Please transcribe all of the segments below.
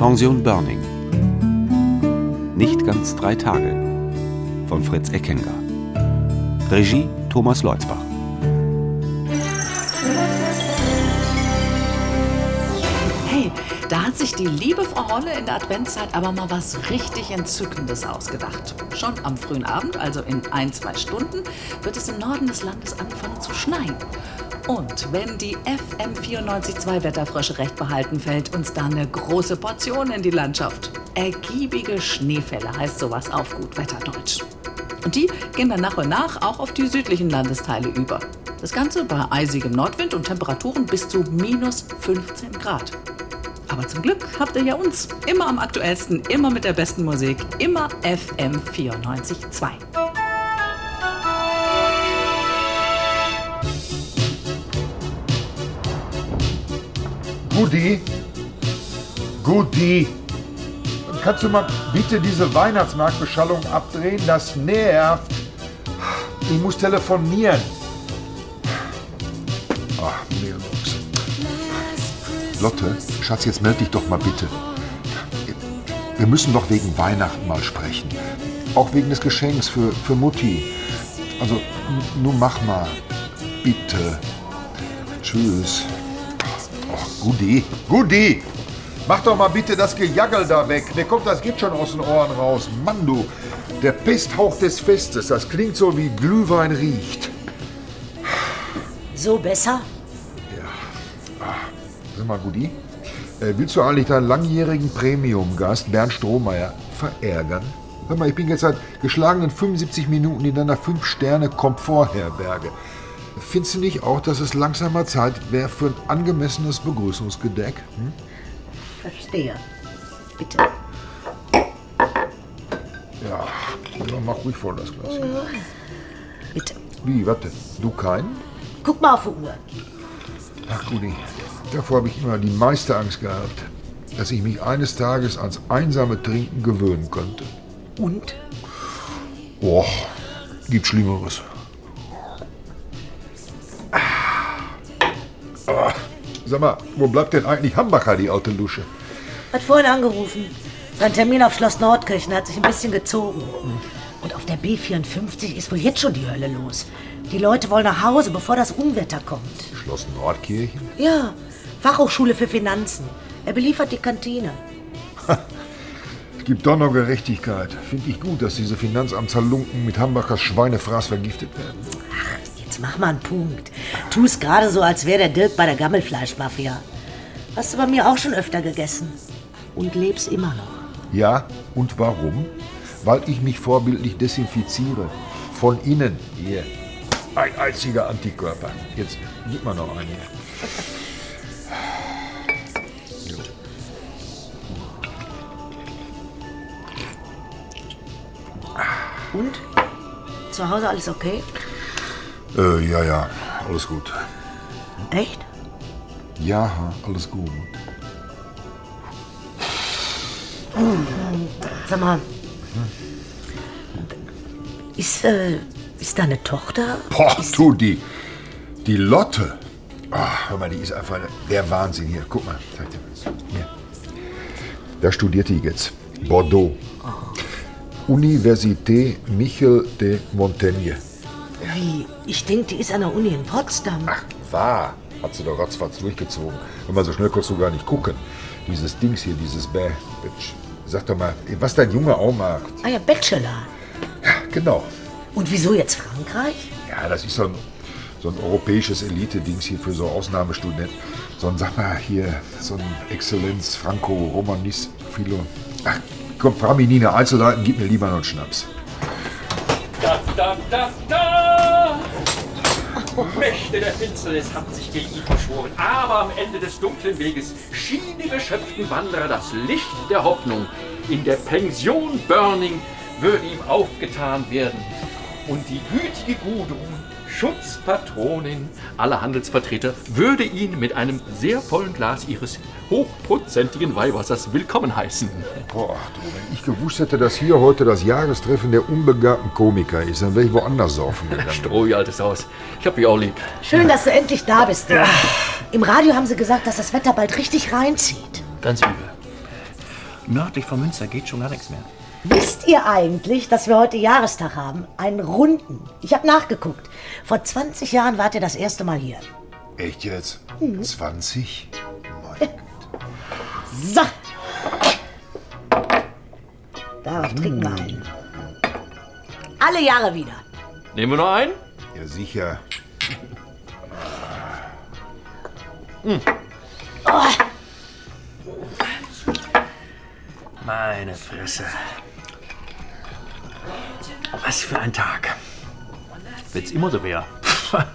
Pension Burning. Nicht ganz drei Tage von Fritz Eckenger. Regie Thomas Leutzbach. Hey, da hat sich die liebe Frau Holle in der Adventszeit aber mal was richtig Entzückendes ausgedacht. Schon am frühen Abend, also in ein, zwei Stunden, wird es im Norden des Landes anfangen zu schneien. Und wenn die FM 94.2 Wetterfrösche recht behalten, fällt uns da eine große Portion in die Landschaft. Ergiebige Schneefälle heißt sowas auf gut Wetterdeutsch. Und die gehen dann nach und nach auch auf die südlichen Landesteile über. Das Ganze bei eisigem Nordwind und Temperaturen bis zu minus 15 Grad. Aber zum Glück habt ihr ja uns. Immer am aktuellsten, immer mit der besten Musik. Immer FM 94.2. Gudi? Gudi? Kannst du mal bitte diese Weihnachtsmarktbeschallung abdrehen? Das nervt. Ich muss telefonieren. Ach, Mailbox. Lotte, Schatz, jetzt meld dich doch mal bitte. Wir müssen doch wegen Weihnachten mal sprechen. Auch wegen des Geschenks für, für Mutti. Also, nun mach mal. Bitte. Tschüss. Gudi. Gudi! Mach doch mal bitte das Gejaggel da weg. Mir kommt das geht schon aus den Ohren raus. Mann, du. Der Pesthauch des Festes. Das klingt so wie Glühwein riecht. So besser? Sag mal, Gudi. Äh, willst du eigentlich deinen langjährigen Premium-Gast Bernd Strohmeier verärgern? Hör mal, ich bin jetzt seit geschlagenen 75 Minuten in deiner 5-Sterne-Komfortherberge. Findest du nicht auch, dass es langsam mal Zeit wäre für ein angemessenes Begrüßungsgedeck? Hm? Verstehe. Bitte. Ja, ja, mach ruhig voll das Glas. hier. Bitte. Wie, warte, du keinen? Guck mal auf die Uhr. Ach, Gudi, davor habe ich immer die meiste Angst gehabt, dass ich mich eines Tages ans einsame Trinken gewöhnen könnte. Und? Och, gibt Schlimmeres. Ah, Sag mal, wo bleibt denn eigentlich Hambacher, die alte Lusche? Hat vorhin angerufen. Sein Termin auf Schloss Nordkirchen hat sich ein bisschen gezogen. Und auf der B54 ist wohl jetzt schon die Hölle los. Die Leute wollen nach Hause, bevor das Unwetter kommt. Schloss Nordkirchen? Ja, Fachhochschule für Finanzen. Er beliefert die Kantine. Es gibt doch noch Gerechtigkeit. Finde ich gut, dass diese Finanzamtshalunken mit Hambachers Schweinefraß vergiftet werden. Jetzt mach mal einen Punkt. Tu es gerade so, als wäre der Dirk bei der Gammelfleischmafia. Hast du bei mir auch schon öfter gegessen. Und lebst immer noch. Ja, und warum? Weil ich mich vorbildlich desinfiziere. Von innen. Hier. Ein einziger Antikörper. Jetzt gib mal noch einen. Und? Zu Hause alles okay? Äh, ja, ja, alles gut. Echt? Ja, alles gut. Sag mal. Ist, äh, ist deine Tochter? Boah, du, die, die Lotte. Ach, hör mal, die ist einfach der Wahnsinn hier. Guck mal, zeig dir mal. Hier. Da studiert die jetzt. Bordeaux. Université Michel de Montaigne. Wie? Ich denke, die ist an der Uni in Potsdam. Ach, war. Hat sie doch ratzfatz durchgezogen. Hör mal, so schnell konntest du gar nicht gucken. Dieses Dings hier, dieses Bäh, Bitch. Sag doch mal, was dein Junge auch mag. Ah ja, Bachelor. Genau. Und wieso jetzt Frankreich? Ja, das ist so ein, so ein europäisches Elite-Dings hier für so Ausnahmestudenten. So ein, sag mal hier, so ein Exzellenz, Franco, Romanist, Philo. Ach, komm, frag mich nie eine Einzelheiten, gib mir lieber noch einen Schnaps. Da, da, da! Mächte der Finsternis hatten sich gegen ihn verschworen, aber am Ende des dunklen Weges schien die geschöpften Wanderer das Licht der Hoffnung. In der Pension Burning würde ihm aufgetan werden. Und die gütige Gudrun, Schutzpatronin aller Handelsvertreter, würde ihn mit einem sehr vollen Glas ihres hochprozentigen Weihwassers willkommen heißen. Boah, du, wenn ich gewusst hätte, dass hier heute das Jahrestreffen der unbegabten Komiker ist, dann wäre ich woanders saufen gegangen. Stroh, ihr altes Haus. Ich hab dich auch lieb. Schön, dass du endlich da bist. Dirk. Im Radio haben sie gesagt, dass das Wetter bald richtig reinzieht. Ganz übel. nördlich von Münster geht schon gar nichts mehr. Wisst ihr eigentlich, dass wir heute Jahrestag haben? Einen runden. Ich habe nachgeguckt. Vor 20 Jahren wart ihr das erste Mal hier. Echt jetzt? 20? Mein Gott. So. Darauf trinken wir einen. Alle Jahre wieder. Nehmen wir noch einen? Ja, sicher. Meine Fresse. Was für ein Tag. Wenn's immer so wäre.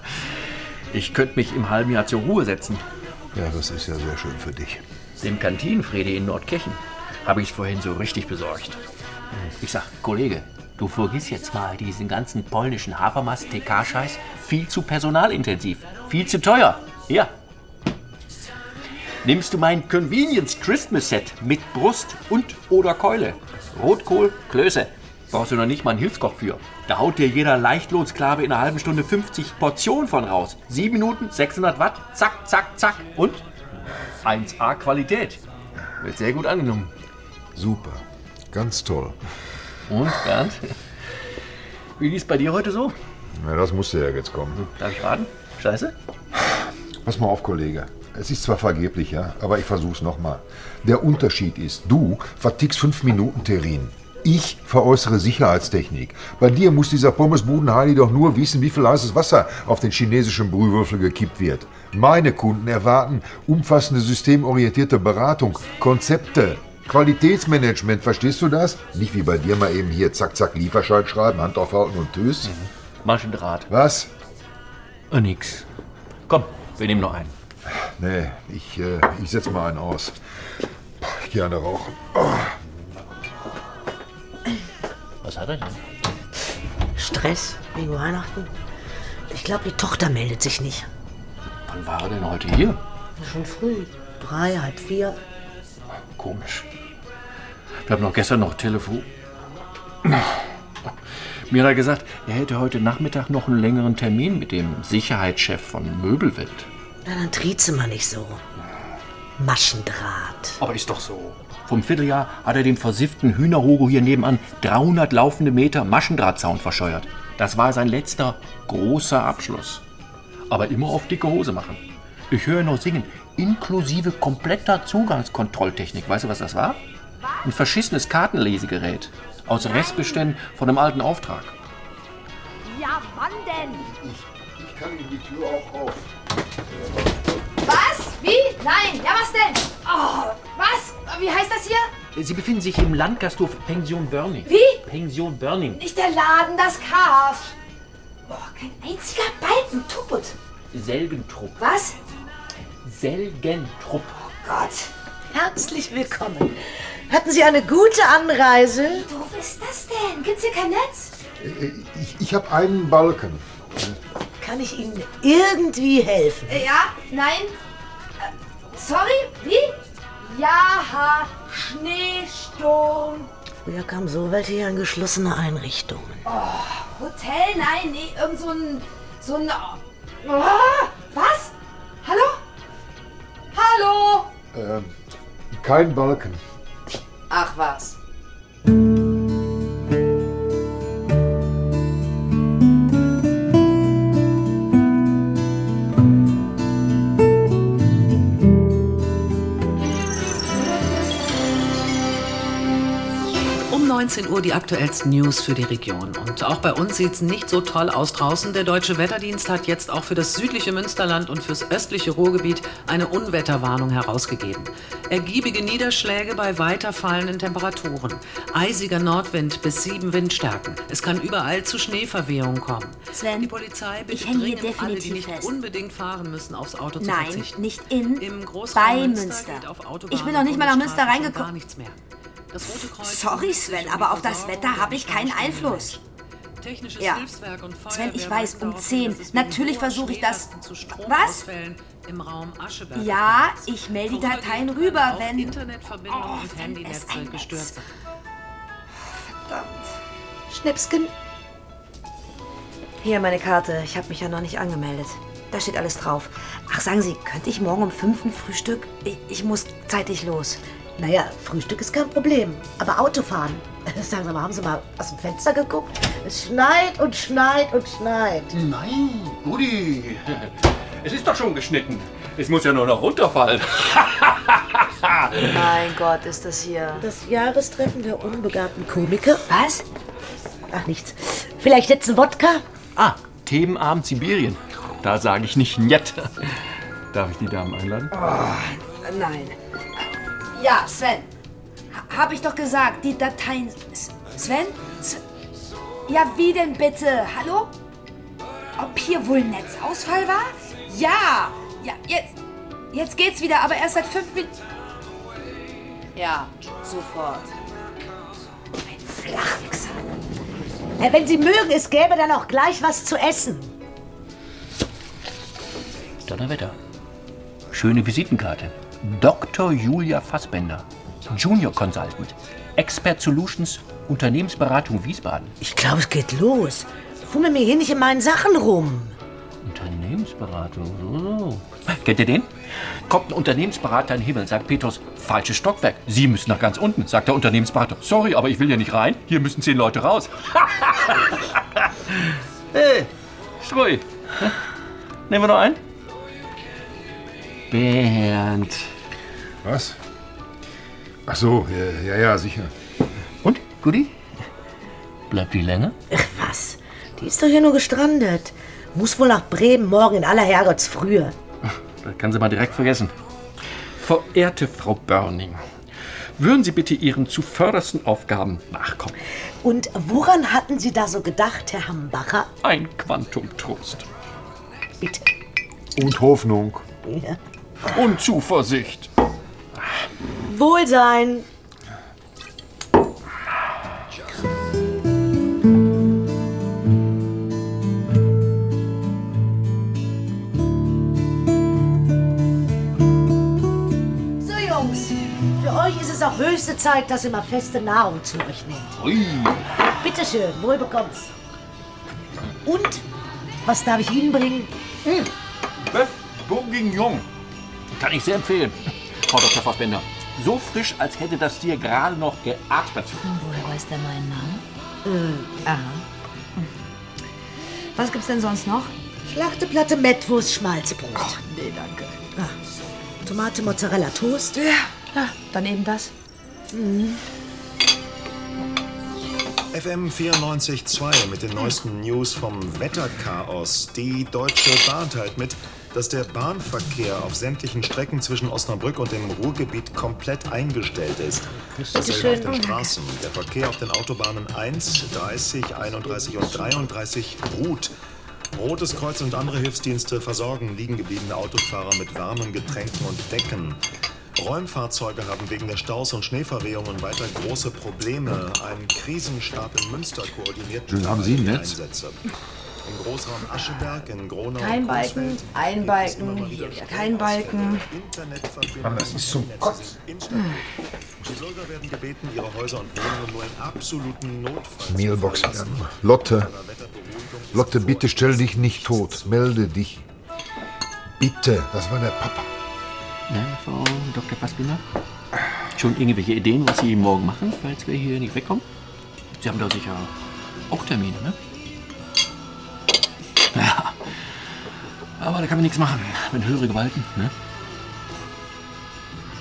Ich könnte mich im halben Jahr zur Ruhe setzen. Ja, das ist ja sehr schön für dich. Dem Kantinenfrede in Nordkirchen habe ich vorhin so richtig besorgt. Ich sag, Kollege, du vergiss jetzt mal diesen ganzen polnischen Hafermast TK-Scheiß. Viel zu personalintensiv, viel zu teuer. Ja. Nimmst du mein Convenience Christmas Set mit Brust und oder Keule? Rotkohl, Klöße. Brauchst du noch nicht mal einen Hilfskoch für. Da haut dir jeder Leichtlohnsklave in einer halben Stunde 50 Portionen von raus. Sieben Minuten, 600 Watt, zack, zack, zack. Und 1A Qualität. Wird sehr gut angenommen. Super. Ganz toll. Und, Bernd? Wie liest bei dir heute so? Na, das musste ja jetzt kommen. Darf ich raten? Scheiße? Pass mal auf, Kollege. Es ist zwar vergeblich, ja, aber ich versuch's nochmal. Der Unterschied ist, du vertickst fünf Minuten Terrin. Ich veräußere Sicherheitstechnik. Bei dir muss dieser Pommesbudenheini doch nur wissen, wie viel heißes Wasser auf den chinesischen Brühwürfel gekippt wird. Meine Kunden erwarten umfassende systemorientierte Beratung, Konzepte, Qualitätsmanagement, verstehst du das? Nicht wie bei dir mal eben hier zack, zack, Lieferschein schreiben, Hand aufhalten und tschüss. Maschendraht. Was? Äh, nix. Komm, wir nehmen noch einen. Nee, ich, äh, ich setz mal einen aus. Ich gehe eine rauchen. Was hat er denn? Stress wegen Weihnachten? Ich glaube, die Tochter meldet sich nicht. Wann war er denn heute hier? Schon früh. Drei, halb vier. Komisch. Wir haben noch gestern noch Telefon. Mir hat er gesagt, er hätte heute Nachmittag noch einen längeren Termin mit dem Sicherheitschef von Möbelwelt. Na, dann trieze mal nicht so. Maschendraht. Aber ist doch so. Vom Vierteljahr hat er dem versifften Hühnerhogo hier nebenan 300 laufende Meter Maschendrahtzaun verscheuert. Das war sein letzter großer Abschluss. Aber immer auf dicke Hose machen. Ich höre noch singen, inklusive kompletter Zugangskontrolltechnik. Weißt du, was das war? Ein verschissenes Kartenlesegerät aus Restbeständen von einem alten Auftrag. Ja, wann denn? Ich kann Ihnen die Tür auch auf. Was? Wie? Nein. Ja, was denn? Oh, was? Wie heißt das hier? Sie befinden sich im Landgasthof Pension Börning. Wie? Pension Börning. Nicht der Laden, das Kaff. Boah, kein einziger Balken. Tuput. Selgentrupp. Was? Selgentrupp. Gott. Herzlich willkommen. Hatten Sie eine gute Anreise? Wie doof ist das denn? Gibt's hier kein Netz? Äh, Ich, ich habe einen Balken. Kann ich Ihnen irgendwie helfen? Äh, Ja? Nein? Äh, sorry? Wie? Ja, Schneesturm. Früher kamen so welche hier in geschlossene Einrichtungen. Hotel? Nein, nee, irgend so ein. So ein. Oh, was? Hallo? Hallo? Ähm, kein Balken. Ach was. 19 Uhr die aktuellsten News für die Region. Und auch bei uns sieht es nicht so toll aus draußen. Der Deutsche Wetterdienst hat jetzt auch für das südliche Münsterland und fürs östliche Ruhrgebiet eine Unwetterwarnung herausgegeben. Ergiebige Niederschläge bei weiter fallenden Temperaturen. Eisiger Nordwind bis 7 Windstärken. Es kann überall zu Schneeverwehungen kommen. Sven, die Polizei bittet ich hänge hier dringend alle, die definitiv nicht fest. unbedingt fahren müssen, aufs Auto zu Nein, verzichten. nicht in, Im Großraum bei Münster Münster. Ich bin noch nicht mal nach Münster reingekommen. Gar nichts mehr. Das Rote Kreuz Sorry, Sven, aber auf das Wetter habe ich keinen Einfluss. Ja. Hilfswerk und Feuerwehr Sven, ich weiß, um darauf 10. hin, dass es wegen Natürlich versuche ich das- Was? Stromausfällen Im Raum Ascheberg Ja, ich melde die Dateien rüber, wenn- Internetverbindung Oh, und wenn Handynetze es ein sind. Schnipsken. Hier meine Karte. Ich habe mich ja noch nicht angemeldet. Da steht alles drauf. Ach, sagen Sie, könnte ich morgen um 5 ein Frühstück? Ich, ich muss zeitig los. Naja, Frühstück ist kein Problem. Aber Autofahren. Sagen Sie mal, haben Sie mal aus dem Fenster geguckt? Es schneit und schneit und schneit. Nein, Gudi. Es ist doch schon geschnitten. Es muss ja nur noch runterfallen. Mein Gott, ist das hier. Das Jahrestreffen der unbegabten Komiker? Was? Ach, nichts. Vielleicht jetzt ein Wodka? Ah, Themenabend Sibirien. Da sage ich nicht nett. Darf ich die Damen einladen? Nein. Ja, Sven. Ha- Hab ich doch gesagt, die Dateien. S- Sven? S ja, wie denn bitte? Hallo? Ob hier wohl Netzausfall war? Ja! Ja, jetzt. Jetzt geht's wieder, aber erst seit fünf Minuten. Ja, sofort. Flachwichser. Ja, wenn Sie mögen, es gäbe dann auch gleich was zu essen. Donnerwetter. Schöne Visitenkarte. Dr. Julia Fassbender. Junior Consultant. Expert Solutions, Unternehmensberatung Wiesbaden. Ich glaube, es geht los. Fummel mir hier nicht in meinen Sachen rum. Unternehmensberatung, so, so. Kennt ihr den? Kommt ein Unternehmensberater in den Himmel, sagt Petrus, falsches Stockwerk. Sie müssen nach ganz unten, sagt der Unternehmensberater. Sorry, aber ich will hier nicht rein. Hier müssen zehn Leute raus. hey, Strui. Nehmen wir noch einen? Bernd. Was? Ach so, ja, ja, ja sicher. Und, Guti? Bleibt die länger? Ach, was? Die ist doch hier nur gestrandet. Muss wohl nach Bremen morgen in aller Herrgottsfrühe. Das kann sie mal direkt vergessen. Verehrte Frau Börning, würden Sie bitte Ihren zuvördersten Aufgaben nachkommen? Und woran hatten Sie da so gedacht, Herr Hambacher? Ein Quantum Trost Bitte. Und Hoffnung. Ja. und Zuversicht. Wohlsein. So, Jungs. Für euch ist es auch höchste Zeit, dass ihr mal feste Nahrung zu euch nehmt. Ui. Bitte schön, wohl bekommt's. Und? Was darf ich Ihnen bringen? Bœuf Bourguignon. Kann ich sehr empfehlen. Frau Dr. Fassbender. So frisch, als hätte das Tier gerade noch geatmet. Woher weiß der meinen Namen? Aha. Was gibt's denn sonst noch? Schlachteplatte Mettwurst Schmalzbrot. Nee, danke. Ah, Tomate Mozzarella Toast. Ja, ja, dann eben das. FM 94.2 mit den neuesten News vom Wetterchaos. Die Deutsche Bahn teilt mit, dass der Bahnverkehr auf sämtlichen Strecken zwischen Osnabrück und dem Ruhrgebiet komplett eingestellt ist. Dasselbe auf den Straßen. Der Verkehr auf den Autobahnen 1, 30, 31 und 33 ruht. Rotes Kreuz und andere Hilfsdienste versorgen liegen gebliebene Autofahrer mit warmen Getränken und Decken. Räumfahrzeuge haben wegen der Staus und Schneeverwehungen weiter große Probleme. Ein Krisenstab in Münster koordiniert Schön, haben Sie ein die Netz? Einsätze. Im Großraum Ascheberg, in Gronau Kein und Balken, ein Balken, hier wieder kein Balken. Aber das ist instabil. Die Bürger werden gebeten, ihre Häuser und Wohnungen nur in absoluten Notfall Mailbox. verlassen. Lotte, Lotte, bitte stell dich nicht tot. Melde dich. Bitte, das war der Papa. Na, Frau Dr. Fassbinder? Schon irgendwelche Ideen, was Sie morgen machen, falls wir hier nicht wegkommen? Sie haben doch sicher auch Termine, ne? Ja. Aber da kann man nichts machen, wenn höhere Gewalten, ne?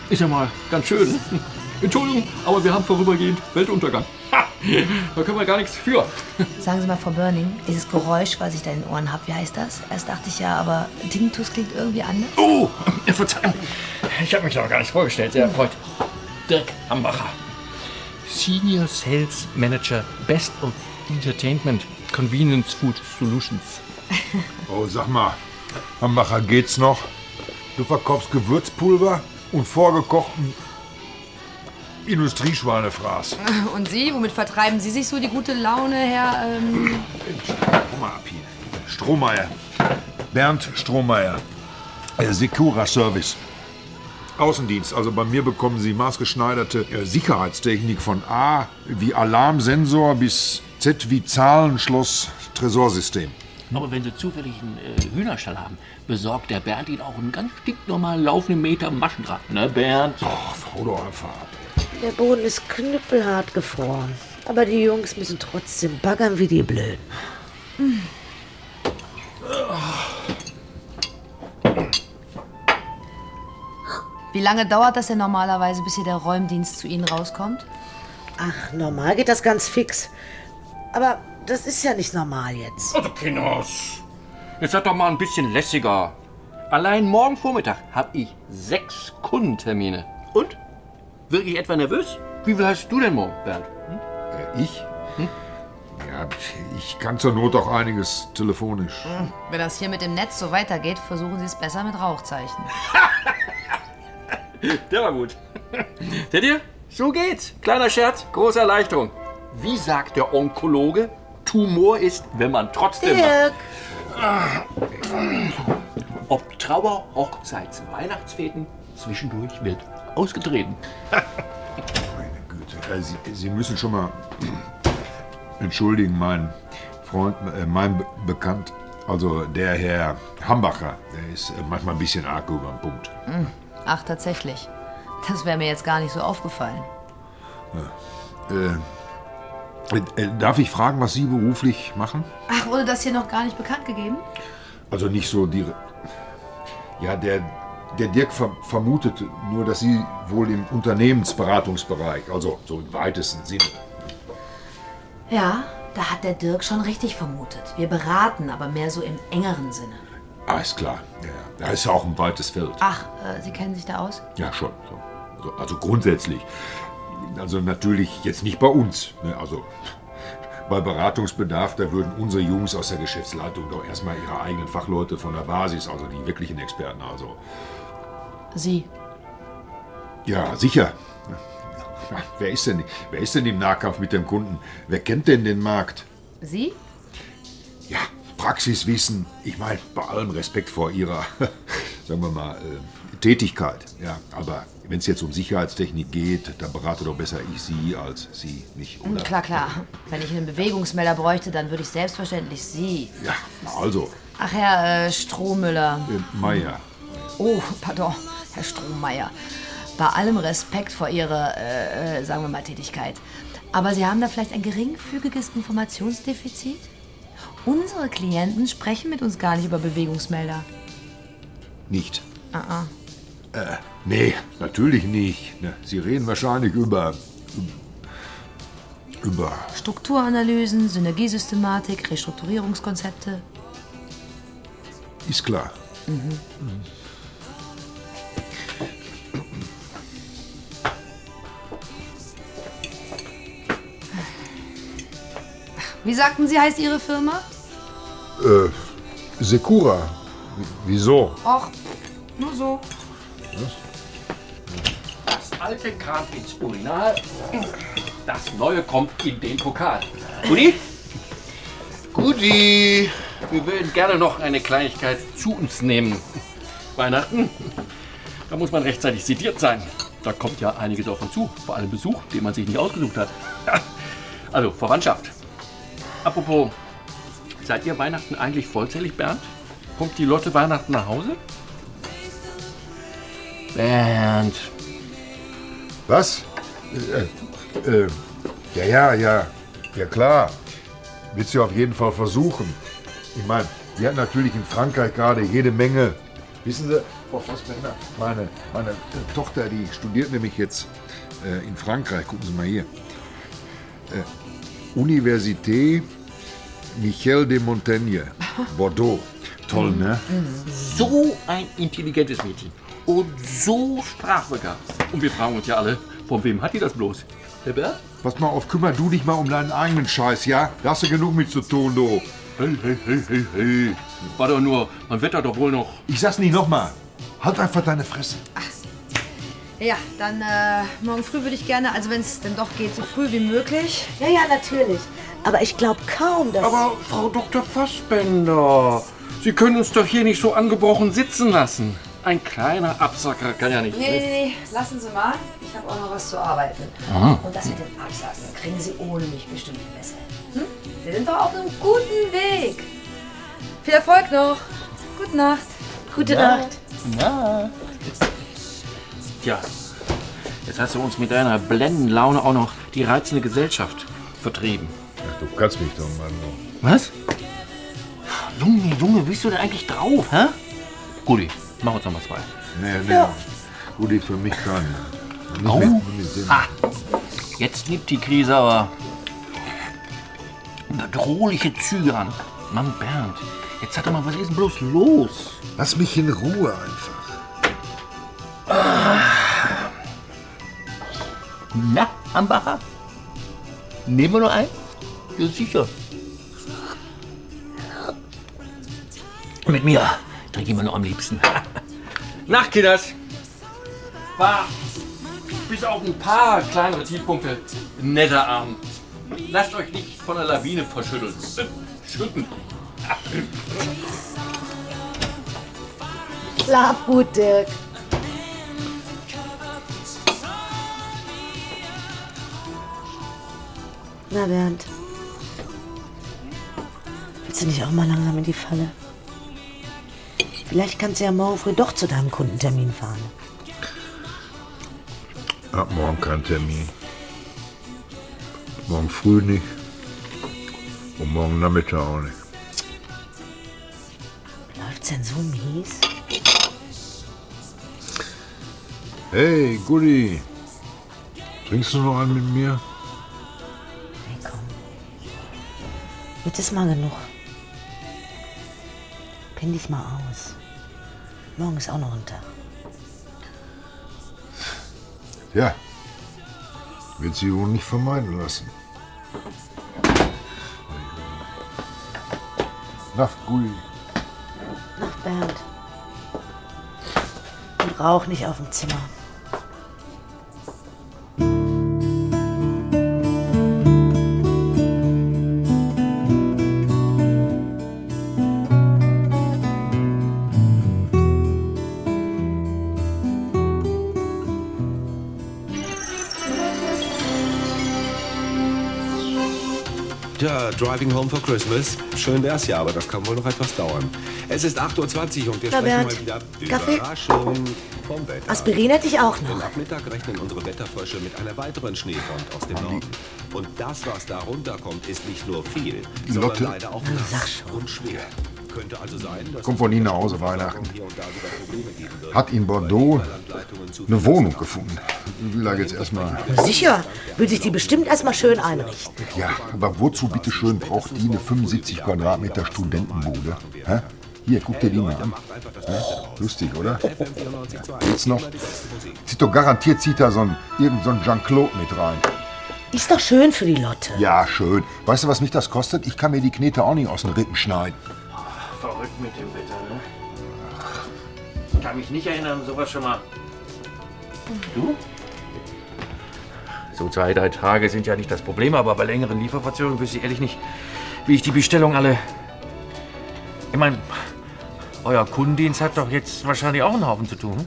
Ist ja mal ganz schön. Entschuldigung, aber wir haben vorübergehend Weltuntergang. Ha! Da können wir gar nichts für. Sagen Sie mal, Frau Börning, dieses Geräusch, was ich da in den Ohren habe, wie heißt das? Erst dachte ich ja, aber Tinnitus klingt irgendwie anders. Oh, Verzeihung. Ich habe mich noch gar nicht vorgestellt. Sehr erfreut. Dirk Hambacher. Senior Sales Manager Best of Entertainment Convenience Food Solutions. Oh, sag mal, Hambacher, geht's noch? Du verkaufst Gewürzpulver und vorgekochten Industrieschweinefraß. Und Sie, womit vertreiben Sie sich so die gute Laune, Herr? Ähm Komm mal ab hier. Strohmeier. Bernd Strohmeier. Äh, Secura Service. Außendienst. Also bei mir bekommen Sie maßgeschneiderte äh, Sicherheitstechnik von A wie Alarmsensor bis Z wie Zahlenschloss Tresorsystem. Aber wenn Sie zufällig einen äh, Hühnerstall haben, besorgt der Bernd Ihnen auch einen ganz stinknormalen laufenden Meter Maschendraht. Ne, Bernd? Oh, Frau doch einfach ab. Der Boden ist knüppelhart gefroren. Aber die Jungs müssen trotzdem baggern wie die Blöden. Wie lange dauert das denn normalerweise, bis hier der Räumdienst zu Ihnen rauskommt? Ach, normal geht das ganz fix. Aber das ist ja nicht normal jetzt. Also, Kinders, jetzt seid doch mal ein bisschen lässiger. Allein morgen Vormittag habe ich sechs Kundentermine. Und? Wirklich etwa nervös? Wie viel hast du denn morgen, Bernd? Äh, ich? Ja, ich kann zur Not auch einiges telefonisch. Wenn das hier mit dem Netz so weitergeht, versuchen Sie es besser mit Rauchzeichen. Der war gut. Seht ihr? So geht's. Kleiner Scherz, große Erleichterung. Wie sagt der Onkologe? Tumor ist, wenn man trotzdem. Dirk, Ob Trauer, Hochzeits, Weihnachtsfeten, zwischendurch wird ausgetreten. Meine Güte. Äh, Sie, Sie müssen schon mal entschuldigen, mein Freund, äh, mein Be Bekannt, also der Herr Hambacher, der ist äh, manchmal ein bisschen arg über den Punkt. Ach, tatsächlich. Das wäre mir jetzt gar nicht so aufgefallen. Äh, äh, darf ich fragen, was Sie beruflich machen? Ach, wurde das hier noch gar nicht bekannt gegeben? Also nicht so die. Ja, der, der Dirk ver vermutet nur, dass Sie wohl im Unternehmensberatungsbereich, also so im weitesten Sinne. Ja, da hat der Dirk schon richtig vermutet. Wir beraten, aber mehr so im engeren Sinne. Ist klar. Ja, ja. da ist ja auch ein weites Feld. Ach, äh, Sie kennen sich da aus? Ja, schon. schon. Also, also grundsätzlich. Also natürlich jetzt nicht bei uns. Ne? Also bei Beratungsbedarf, da würden unsere Jungs aus der Geschäftsleitung doch erstmal ihre eigenen Fachleute von der Basis, also die wirklichen Experten, also. Sie. Ja, sicher. Wer, ist denn, wer ist denn im Nahkampf mit dem Kunden? Wer kennt denn den Markt? Sie? Ja, Praxiswissen. Ich meine, bei allem Respekt vor Ihrer, sagen wir mal, äh, Tätigkeit. Ja, aber wenn es jetzt um Sicherheitstechnik geht, dann berate doch besser ich Sie als Sie mich. Hm, Oder? Klar, klar. Wenn ich einen Bewegungsmelder bräuchte, dann würde ich selbstverständlich Sie. Ja, also, Ach, Herr äh, Strohmüller. äh, Meier. Oh, pardon, Herr Strohmeier. Bei allem Respekt vor Ihrer, äh, äh, sagen wir mal, Tätigkeit. Aber Sie haben da vielleicht ein geringfügiges Informationsdefizit? Unsere Klienten sprechen mit uns gar nicht über Bewegungsmelder. Nicht. Ah, ah. Äh, nee, natürlich nicht. Ne, Sie reden wahrscheinlich über. über. Strukturanalysen, Synergiesystematik, Restrukturierungskonzepte. Ist klar. Wie sagten Sie, heißt Ihre Firma? Äh, Sekura. W- Wieso? Och, nur so. Das alte kam ins Urinal. Das neue kommt in den Pokal. Guti? Guti! Wir würden gerne noch eine Kleinigkeit zu uns nehmen. Weihnachten, da muss man rechtzeitig sediert sein. Da kommt ja einiges auf uns zu. Vor allem Besuch, den man sich nicht ausgesucht hat. Also, Verwandtschaft. Apropos, seid ihr Weihnachten eigentlich vollzählig, Bernd? Kommt die Lotte Weihnachten nach Hause? Bernd. Was? Äh, äh, ja, ja, ja. Ja, klar. Wird sie auf jeden Fall versuchen. Ich meine, die hat natürlich in Frankreich gerade jede Menge. Wissen Sie, Frau Fassbender, meine, meine äh, Tochter, die studiert nämlich jetzt äh, in Frankreich. Gucken Sie mal hier. Äh, Université Michel de Montaigne, Bordeaux. Toll, ne? So ein intelligentes Mädchen. Und so sprachbegabt. Und wir fragen uns ja alle, von wem hat die das bloß? Der Bert? Pass mal auf, kümmer du dich mal um deinen eigenen Scheiß, ja? Da hast du genug mit zu tun, du. Hey, hey, hey, hey, hey. War doch nur, man da doch wohl noch. Ich sag's nicht nochmal. Halt einfach deine Fresse. Ja, dann äh, morgen früh würde ich gerne, also wenn es denn doch geht, so früh wie möglich. Ja, ja, natürlich. Aber ich glaube kaum, dass... Aber Frau Dr. Fassbender, Sie können uns doch hier nicht so angebrochen sitzen lassen. Ein kleiner Absacker kann ja nicht. Nee, nee, nee, lassen Sie mal. Ich habe auch noch was zu arbeiten. Und das mit dem Absagen kriegen Sie ohne mich bestimmt besser. Hm? Sie sind doch auf einem guten Weg. Viel Erfolg noch. Gute Nacht. Gute Nacht. Tja, Jetzt hast du uns mit deiner blendenden Laune auch noch die reizende Gesellschaft vertrieben. Ach, du kannst mich doch mal nur. Was? Junge, Junge, bist du denn eigentlich drauf, hä? Guti, mach uns noch mal zwei. Nee, nee. Gudi, für mich kann. Au. Ah, jetzt nimmt die Krise aber bedrohliche Züge an. Mann, Bernd, jetzt sag doch mal, was ist denn bloß los? Lass mich in Ruhe einfach. Na, Ambacher? Nehmen wir noch einen? Ja, sicher. Mit mir trinke ich immer nur am liebsten. Nacht, Kinders. War bis auf ein paar kleinere Tiefpunkte ein netter Abend. Lasst euch nicht von der Lawine verschütteln. Schütten. Schlaf gut, Dirk. Na, Bernd. Willst du nicht auch mal langsam in die Falle? Vielleicht kannst du ja morgen früh doch zu deinem Kundentermin fahren. Hab morgen keinen Termin. Morgen früh nicht. Und morgen Nachmittag auch nicht. Läuft's denn so mies? Hey, Gudi. Trinkst du noch einen mit mir? Hey, komm. Jetzt ist mal genug. Penn dich mal aus. Morgen ist auch noch ein Tag. Ja. Wird sie wohl nicht vermeiden lassen. Nacht, Gudi. Nacht, Bernd. Und rauch nicht auf dem Zimmer. Tja, Driving Home for Christmas. Schön wär's ja, aber das kann wohl noch etwas dauern. Es ist 8.20 Uhr und wir Na, sprechen mal wieder Kaffee? Überraschung vom Wetter. Aspirin hätte ich auch noch. ab Mittag rechnen unsere Wetterfrösche mit einer weiteren Schneefront aus dem Norden. Und das, was da runterkommt, ist nicht nur viel, sondern Lotte. leider auch nass und schwer. Könnte also sein, dass Kommt von Ihnen nach Hause Weihnachten. Hat in Bordeaux eine Wohnung gefunden. Will da jetzt erstmal. Sicher, will sich die bestimmt erstmal schön einrichten. Ja, aber wozu bitte schön braucht die eine 75 Quadratmeter Studentenbude? Hä? Hier, guck dir die mal an. Hä? Lustig, oder? Jetzt noch? Zieht doch garantiert zieht da so ein, irgend so ein Jean-Claude mit rein. Ist doch schön für die Lotte. Ja, schön. Weißt du, was mich das kostet? Ich kann mir die Knete auch nicht aus den Rippen schneiden. Verrückt mit dem Wetter, ne? Ich kann mich nicht erinnern, sowas schon mal. Du? So zwei, drei Tage sind ja nicht das Problem, aber bei längeren Lieferverzögerungen wüsste ich ehrlich nicht, wie ich die Bestellung alle. Ich meine, euer Kundendienst hat doch jetzt wahrscheinlich auch einen Haufen zu tun. hm?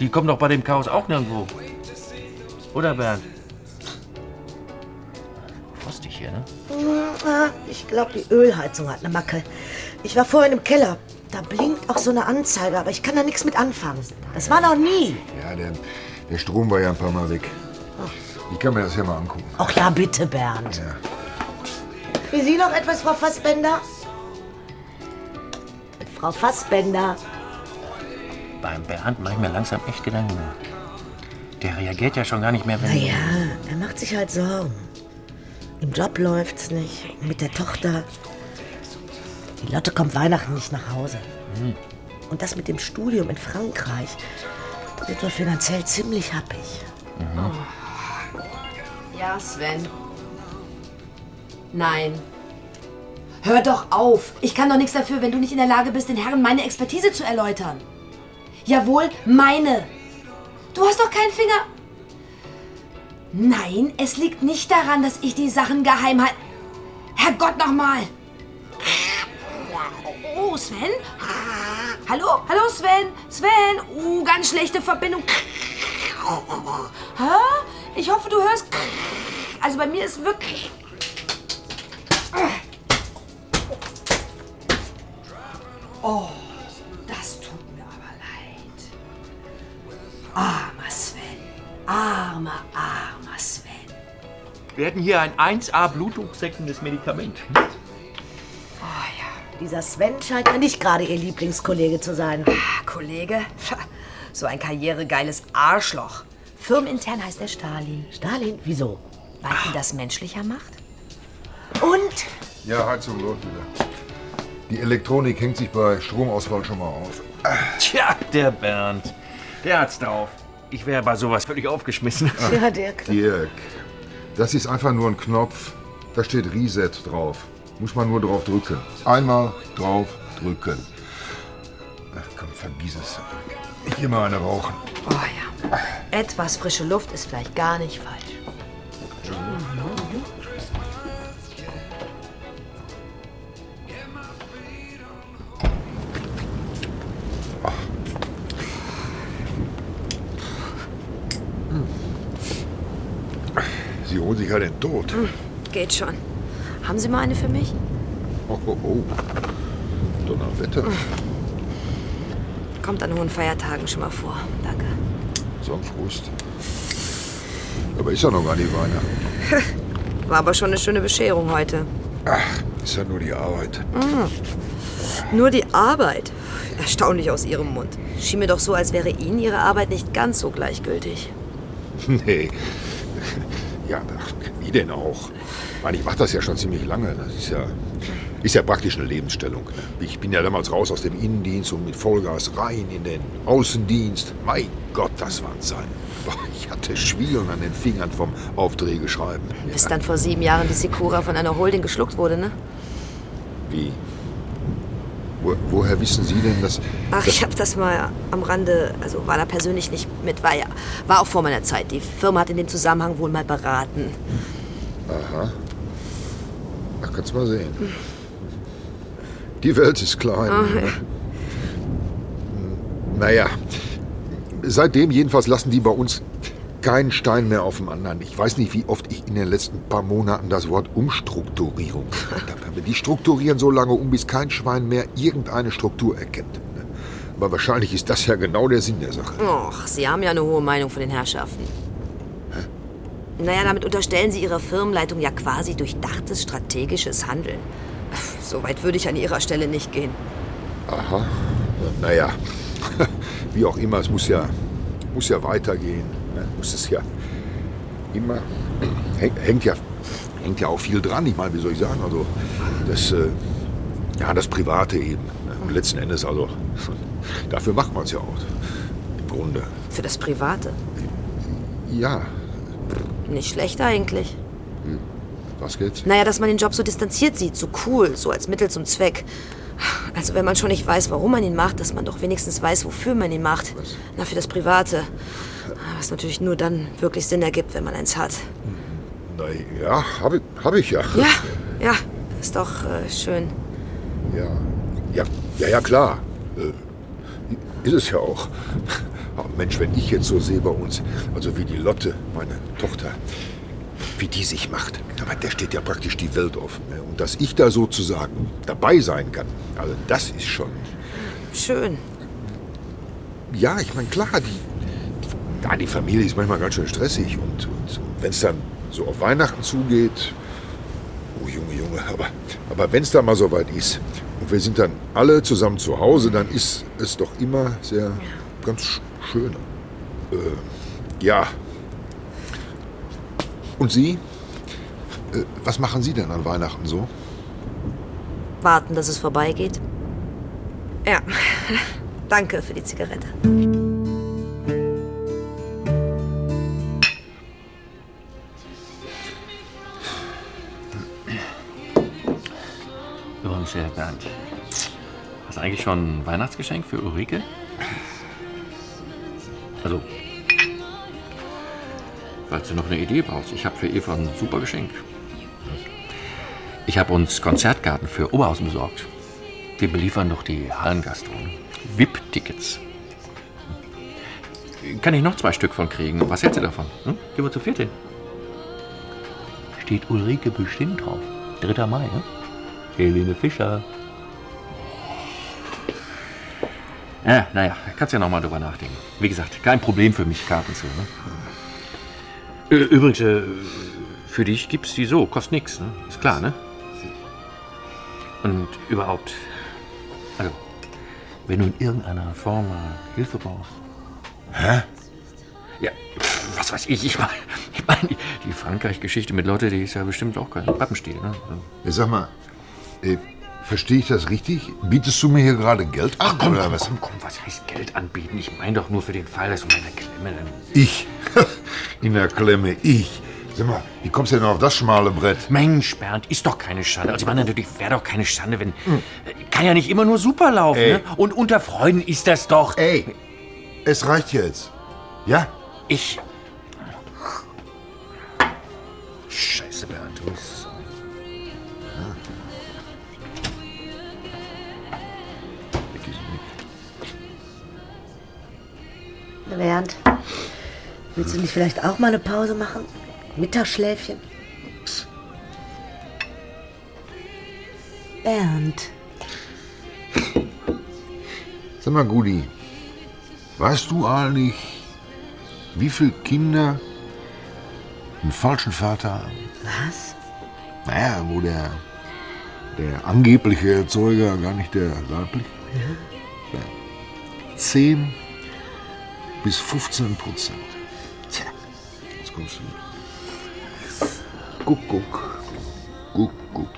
Die kommen doch bei dem Chaos auch nirgendwo. Oder Bernd? Frostig hier, ne? Ich glaube, die Ölheizung hat eine Macke. Ich war vorhin im Keller. Da blinkt auch so eine Anzeige, aber ich kann da nichts mit anfangen. Das war noch nie. Ja, der, der Strom war ja ein paar Mal weg. Ich kann mir das ja mal angucken. Ach ja, bitte, Bernd. Für Sie noch etwas, Frau Fassbender? Frau Fassbender. Beim Bernd mache ich mir langsam echt Gedanken. Der reagiert ja schon gar nicht mehr, wenn. Naja, er macht sich halt Sorgen. Im Job läuft's nicht. Mit der Tochter. Die Lotte kommt Weihnachten nicht nach Hause. Und das mit dem Studium in Frankreich wird wohl finanziell ziemlich happig. Ja, Sven. Nein. Hör doch auf. Ich kann doch nichts dafür, wenn du nicht in der Lage bist, den Herren meine Expertise zu erläutern. Jawohl, meine. Du hast doch keinen Finger. Nein, es liegt nicht daran, dass ich die Sachen geheim halte. Herrgott nochmal. Oh, Sven? Hallo? Hallo, Sven? Sven? Oh, ganz schlechte Verbindung. Hä? Ich hoffe, du hörst. Also bei mir ist wirklich. Oh, das tut mir aber leid. Armer Sven. Armer, armer Sven. Wir hätten hier ein 1A blutdrucksenkendes Medikament. Dieser Sven scheint mir nicht gerade Ihr Lieblingskollege zu sein. Kollege? Pfa, So ein karrieregeiles Arschloch. Firmenintern heißt er Stalin. Stalin? Wieso? Weil ihn das menschlicher macht? Und? Ja, Heizung läuft wieder. Die Elektronik hängt sich bei Stromausfall schon mal auf. Tja, der Bernd. Der hat's drauf. Ich wäre bei sowas völlig aufgeschmissen. Ja, Dirk. Dirk, das ist einfach nur ein Knopf. Da steht Reset drauf. Muss man nur drauf drücken. Einmal drauf drücken. Ach komm, vergiss es. Ich geh mal eine rauchen. Oh ja. Etwas frische Luft ist vielleicht gar nicht falsch. Sich ja den Tod. Geht schon. Haben Sie mal eine für mich? Oh, oh, oh. Donnerwetter. Kommt an hohen Feiertagen schon mal vor. Danke. So ein Frust. Aber ist ja noch gar nicht Weihnachten. War aber schon eine schöne Bescherung heute. Ach, ist ja nur die Arbeit. Nur die Arbeit. Erstaunlich aus Ihrem Mund. Schien mir doch so, als wäre Ihnen Ihre Arbeit nicht ganz so gleichgültig. Nee. Ja, ach, wie denn auch? Ich meine, ich mache das ja schon ziemlich lange. Das ist ja, ist ja praktisch eine Lebensstellung. Ne? Ich bin ja damals raus aus dem Innendienst und mit Vollgas rein in den Außendienst. Mein Gott, das war ein Sein. Ich hatte Schwielen an den Fingern vom Aufträge schreiben. Bis dann vor sieben Jahren die Secura von einer Holding geschluckt wurde, ne? Wie? Wo, woher wissen Sie denn, dass... Ach, ich habe das mal am Rande, also war da persönlich nicht mit, war ja, war auch vor meiner Zeit. Die Firma hat in dem Zusammenhang wohl mal beraten. Aha. Ach, kannst mal sehen. Die Welt ist klein. Ah, ne? Naja, seitdem jedenfalls lassen die bei uns keinen Stein mehr auf dem anderen. Ich weiß nicht, wie oft ich in den letzten paar Monaten das Wort Umstrukturierung gehört habe. Die strukturieren so lange um, bis kein Schwein mehr irgendeine Struktur erkennt. Aber wahrscheinlich ist das ja genau der Sinn der Sache. Och, Sie haben ja eine hohe Meinung von den Herrschaften. Naja, damit unterstellen Sie Ihrer Firmenleitung ja quasi durchdachtes strategisches Handeln. So weit würde ich an Ihrer Stelle nicht gehen. Aha. Naja, wie auch immer, es muss ja, muss ja weitergehen. Muss es ja immer. Häng- Hängt ja, hängt ja auch viel dran. Ich meine, wie soll ich sagen? Also, das, äh, ja, das Private eben. Ne? Und letzten Endes, also, dafür macht man es ja auch. Im Grunde. Für das Private. Ja, Nicht schlecht eigentlich. was geht's? Naja, dass man den Job so distanziert sieht, so cool, so als Mittel zum Zweck. Also wenn man schon nicht weiß, warum man ihn macht, dass man doch wenigstens weiß, wofür man ihn macht. Na, für das Private. Was natürlich nur dann wirklich Sinn ergibt, wenn man eins hat. Na ja, habe ich, hab ich ja. Ja, ja, ist doch äh, schön. Ja, ja, ja, ja klar. Äh, ist es ja auch. Aber Mensch, wenn ich jetzt so sehe bei uns, also wie die Lotte, meine Tochter, wie die sich macht, aber der steht ja praktisch die Welt offen. Ne? Und dass ich da sozusagen dabei sein kann, also das ist schon. Schön. Ja, ich meine, klar, die, ja, die Familie ist manchmal ganz schön stressig. Und, und wenn es dann so auf Weihnachten zugeht, oh Junge, Junge, aber, aber wenn es dann mal so weit ist und wir sind dann alle zusammen zu Hause, dann ist es doch immer sehr ganz sch- schön. Äh, ja. Und Sie? Äh, was machen Sie denn an Weihnachten so? Warten, dass es vorbeigeht. Ja, danke für die Zigarette. Du eigentlich schon ein Weihnachtsgeschenk für Ulrike? Also, falls du noch eine Idee brauchst, ich habe für Eva ein super Geschenk. Ich habe uns Konzertkarten für Oberhausen besorgt. Wir beliefern doch die Hallengastro. VIP-Tickets. Kann ich noch zwei Stück von kriegen? Was hältst du davon? Hm? Gehen wir zu viert. Steht Ulrike bestimmt drauf. 3. Mai, ne? Helene Fischer. Ja, naja, kannst ja noch mal drüber nachdenken. Wie gesagt, kein Problem für mich, Karten zu. Ne? Übrigens, äh, für dich gibt's die so, kostet nix, ne? Ist klar, ne? Und überhaupt, also, wenn du in irgendeiner Form mal Hilfe brauchst. Hä? Ja, was weiß ich, ich meine, ich mein, die, Frankreich-Geschichte mit Lotte, die ist ja bestimmt auch kein Pappenstiel, ne? Also, Ja, sag mal, äh, verstehe ich das richtig? Bietest du mir hier gerade Geld an? Ach komm, oder komm, was? komm, komm, was heißt Geld anbieten? Ich meine doch nur für den Fall, dass du meine Klemme dann... Ich? In der Klemme, ich. Sag mal, wie kommst du denn auf das schmale Brett? Mensch, Bernd, ist doch keine Schande. Also, ich meine, natürlich wäre doch keine Schande, wenn. Kann ja nicht immer nur super laufen, Ey. ne? Und unter Freunden ist das doch. Ey, es reicht jetzt. Ja? Ich. Scheiße, Bernd, willst du nicht vielleicht auch mal eine Pause machen? Mittagsschläfchen? Bernd, Sag mal, Gudi, weißt du eigentlich, wie viele Kinder einen falschen Vater haben? was? Naja, wo der, der angebliche Erzeuger gar nicht der leibliche. Ja. 10 bis 15 Prozent. Tja, jetzt kommst du. Guck, guck. Guck, guck.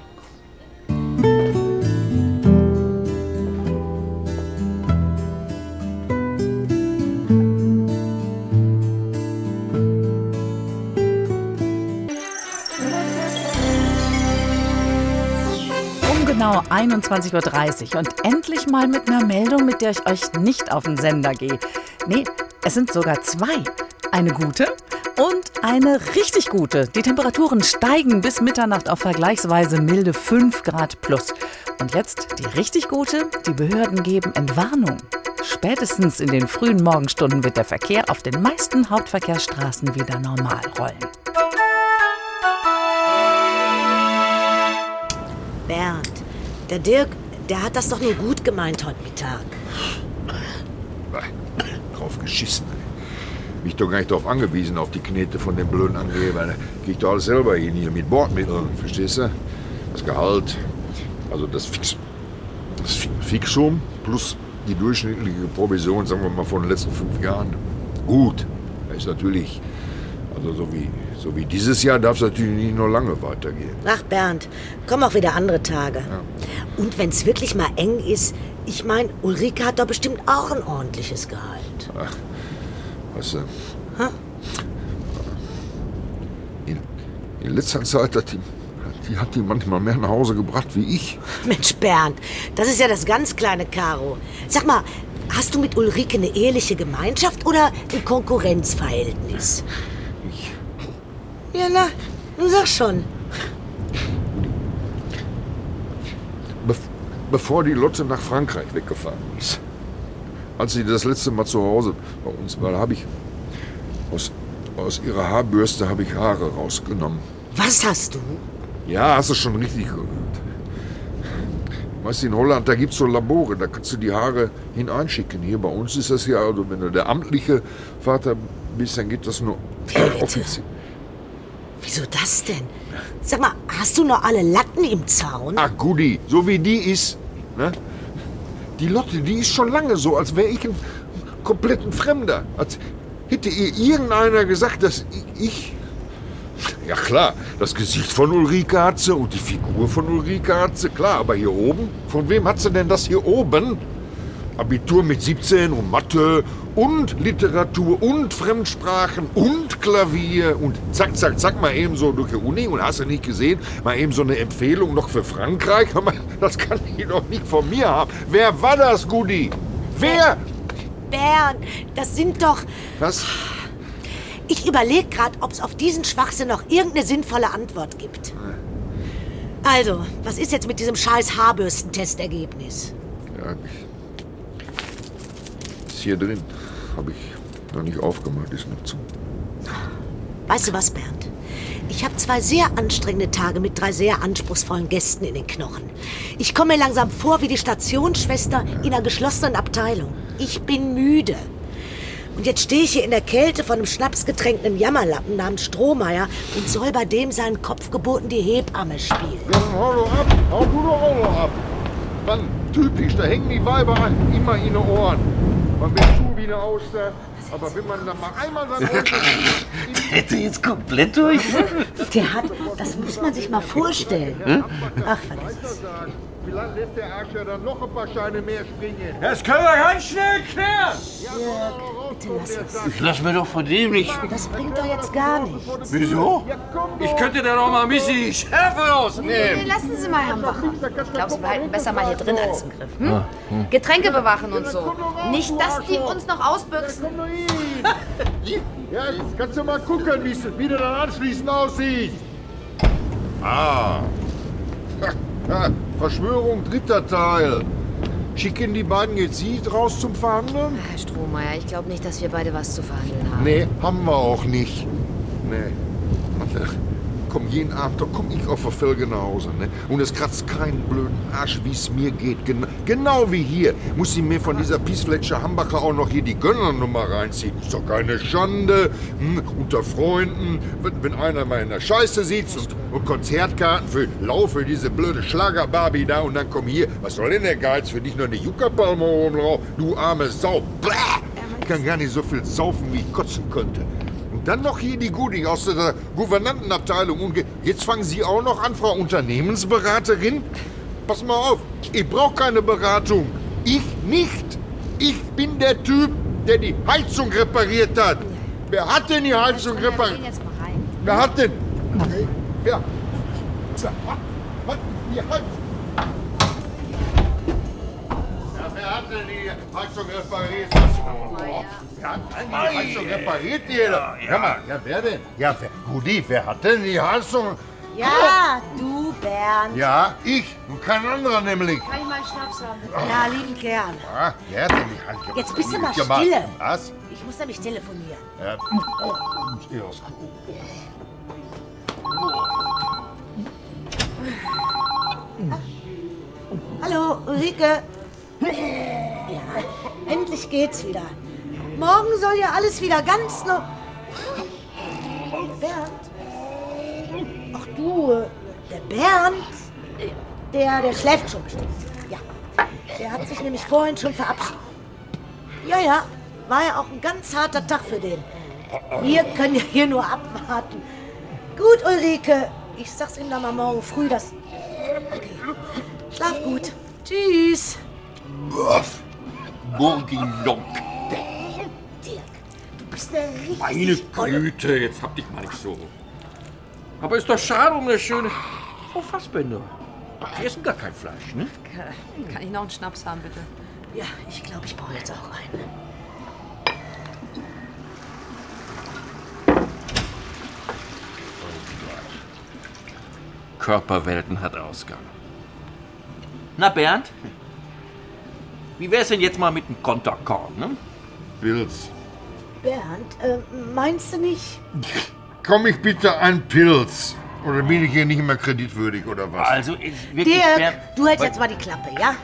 Um genau 21.30 Uhr und endlich mal mit einer Meldung, mit der ich euch nicht auf den Sender gehe. Nee, es sind sogar zwei. Eine gute und eine richtig gute. Die Temperaturen steigen bis Mitternacht auf vergleichsweise milde 5 Grad plus. Und jetzt die richtig gute, die Behörden geben Entwarnung. Spätestens in den frühen Morgenstunden wird der Verkehr auf den meisten Hauptverkehrsstraßen wieder normal rollen. Bernd, der Dirk, der hat das doch nur gut gemeint heute Mittag. Geschissen. ey. Mich doch gar nicht darauf angewiesen, auf die Knete von dem blöden Angeber. Da krieg ich doch alles selber hin hier mit Bordmitteln, verstehst du? Das Gehalt, also das, Fix, das Fi- Fixum plus die durchschnittliche Provision, sagen wir mal, von den letzten fünf Jahren. Gut, das ist natürlich, also so wie, so wie dieses Jahr darf es natürlich nicht noch lange weitergehen. Ach Bernd, kommen auch wieder andere Tage. Und wenn es wirklich mal eng ist, ich meine, Ulrike hat doch bestimmt auch ein ordentliches Gehalt. Ach, weißt du, Hä? in, in letzter Zeit hat die, die hat die manchmal mehr nach Hause gebracht wie ich. Mensch, Bernd, das ist ja das ganz kleine Karo. Sag mal, hast du mit Ulrike eine eheliche Gemeinschaft oder ein Konkurrenzverhältnis? Ja, na, sag schon. Bevor die Lotte nach Frankreich weggefahren ist. Als sie das letzte Mal zu Hause bei uns war, habe ich aus, aus ihrer Haarbürste habe ich Haare rausgenommen. Was hast du? Ja, hast du schon richtig gehört. Weißt du, in Holland, da gibt es so Labore, da kannst du die Haare hineinschicken. Hier bei uns ist das ja, also wenn du der amtliche Vater bist, dann geht das nur offiziell. Wieso das denn? Sag mal, hast du noch alle Latten im Zaun? Ach, Gudi, so wie die ist. Ne? Die Lotte, die ist schon lange so, als wäre ich ein kompletten Fremder. Als hätte ihr irgendeiner gesagt, dass ich. Ja klar, das Gesicht von Ulrike hat sie und die Figur von Ulrike hat sie, klar. Aber hier oben, von wem hat sie denn das hier oben? Abitur mit 17 und Mathe und Literatur und Fremdsprachen und Klavier und zack, zack, zack, mal eben so durch die Uni und hast du nicht gesehen, mal eben so eine Empfehlung noch für Frankreich. Das kann die doch nicht von mir haben. Wer war das, Gudi? Wer? Bernd, das sind doch... Was? Ich überlege gerade, ob es auf diesen Schwachsinn noch irgendeine sinnvolle Antwort gibt. Also, was ist jetzt mit diesem scheiß Haarbürstentestergebnis? Ja, ich- ist hier drin. Habe ich noch nicht aufgemacht, ist noch zu. Weißt du was, Bernd? Ich habe zwei sehr anstrengende Tage mit drei sehr anspruchsvollen Gästen in den Knochen. Ich komme mir langsam vor wie die Stationsschwester in einer geschlossenen Abteilung. Ich bin müde. Und jetzt stehe ich hier in der Kälte von einem schnapsgetränkten Jammerlappen namens Strohmeier und soll bei dem seinen Kopfgeboten die Hebamme spielen. Ja, hau doch ab. Hau du doch auch noch ab. Mann, typisch, da hängen die Weiber an. Immer in den Ohren. Man wird eine Auster. Aber wenn man dann mal einmal sein Ohr Hätte jetzt komplett durch? Der hat, das muss man sich mal vorstellen. Ach, vergiss. Vielleicht lässt der Arsch ja dann noch ein paar Scheine mehr springen. Das können wir ganz schnell klären. Jörg, bitte lass es. Ich lass mir doch von dem nicht. Das bringt doch jetzt gar nichts. Wieso? Ich könnte da noch mal ein bisschen die Schärfe rausnehmen. Nee, lassen Sie mal, Herr Bacher. Ich glaube, Sie behalten besser mal hier drin alles im Griff. Hm? Ah, hm. Getränke bewachen und so. Nicht, dass die uns noch ausbüchsen. Ja, jetzt kannst du mal gucken, wie es wieder dann anschließend aussieht. Ah. Verschwörung dritter Teil. Schicken die beiden jetzt Sie raus zum Verhandeln? Herr Strohmeier, ich glaube nicht, dass wir beide was zu verhandeln haben. Nee, haben wir auch nicht. Nee. Komm, jeden Abend, da komm ich auf der Felge nach Hause, ne? Und es kratzt keinen blöden Arsch, wie es mir geht. Gen genau wie hier. Muss sie mir von dieser Piesfletscher Hambacher auch noch hier die Gönnernummer reinziehen. Ist doch keine Schande. Hm? Unter Freunden, wenn, wenn einer mal in der Scheiße sitzt und, und Konzertkarten für Laufe, diese blöde Schlager-Barbie da und dann komm hier. Was soll denn der Geiz für dich noch eine Juckerpalme oben drauf? Du arme Sau. Blah! Ich kann gar nicht so viel saufen, wie ich kotzen könnte. Dann noch hier die Gooding aus der Gouvernantenabteilung. Und jetzt fangen Sie auch noch an, Frau Unternehmensberaterin? Pass mal auf, ich brauche keine Beratung. Ich nicht. Ich bin der Typ, der die Heizung repariert hat. Wer hat denn die Heizung repariert? Wer hat denn? Was? Die Heizung? Ja, wer hat denn die Heizung repariert? Hat denn die Heizung repariert, jeder? Hör mal, ja, wer denn? Ja, wer, Rudi, wer hat denn die Heizung? Ja, du, Bernd. Ja, ich und kein anderer nämlich. Kann ich mal Schnaps haben? Ja, lieben gern. Ja, wer hat denn die Heizung? Jetzt bist du mal gemacht? stille. Was? Ich muss nämlich telefonieren. Ja. Oh. Hallo, Ulrike. Ja, endlich geht's wieder. Morgen soll ja alles wieder ganz noch. Bernd? Ach du, der Bernd, der, der schläft schon bestimmt. Ja, der hat sich nämlich vorhin schon verabschiedet. Ja, ja, war ja auch ein ganz harter Tag für den. Wir können ja hier nur abwarten. Gut, Ulrike, ich sag's ihm dann mal morgen früh, dass... Okay, schlaf gut. Tschüss. Burgilong. Dirk, bist eine richtig Meine tolle- Güte, jetzt hab dich mal nicht so. Aber ist doch schade um das schöne Frau Fassbender. Die essen gar kein Fleisch, ne? Kann ich noch einen Schnaps haben, bitte? Ja, ich glaube, ich brauche jetzt auch einen. Körperwelten hat Ausgang. Na, Bernd? Wie wär's denn jetzt mal mit einem Konterkorn, ne? Pilz. Bernd, äh, meinst du nicht? Komm ich bitte ein Pilz? Oder bin ich hier nicht mehr kreditwürdig oder was? Also, ist wirklich Dirk, Bernd- du hältst jetzt mal die Klappe, ja?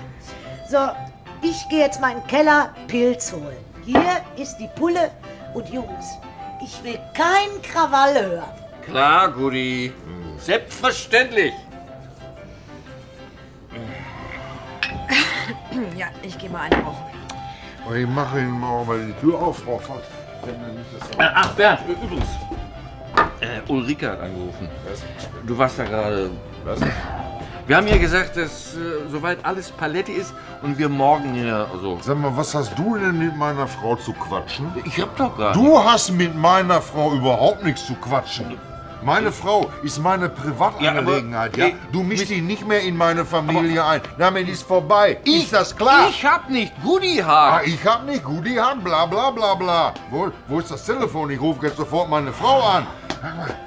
So, ich gehe jetzt mal in den Keller Pilz holen. Hier ist die Pulle und Jungs, ich will keinen Krawall hören. Klar, Gudi. Selbstverständlich. Ja, ich gehe mal eine rauchen. Ich mache Ihnen mal mal die Tür auf, Äh, Ach, Bernd, übrigens. Äh, Ulrike hat angerufen. Du warst da gerade. Was? Wir haben ihr gesagt, dass äh, soweit alles Palette ist und wir morgen hier. Also, Sag mal, was hast du denn mit meiner Frau zu quatschen? ich hab doch gerade. Du hast mit meiner Frau überhaupt nichts zu quatschen. Meine Frau ist meine Privatangelegenheit, ja? Du mischst dich nicht mehr in meine Familie ein. Damit ist vorbei. ist das klar? Ich hab nicht Gudi Ah, ich hab nicht Gudi Hand, bla bla bla bla. Wo, wo ist das Telefon? Ich rufe jetzt sofort meine Frau an.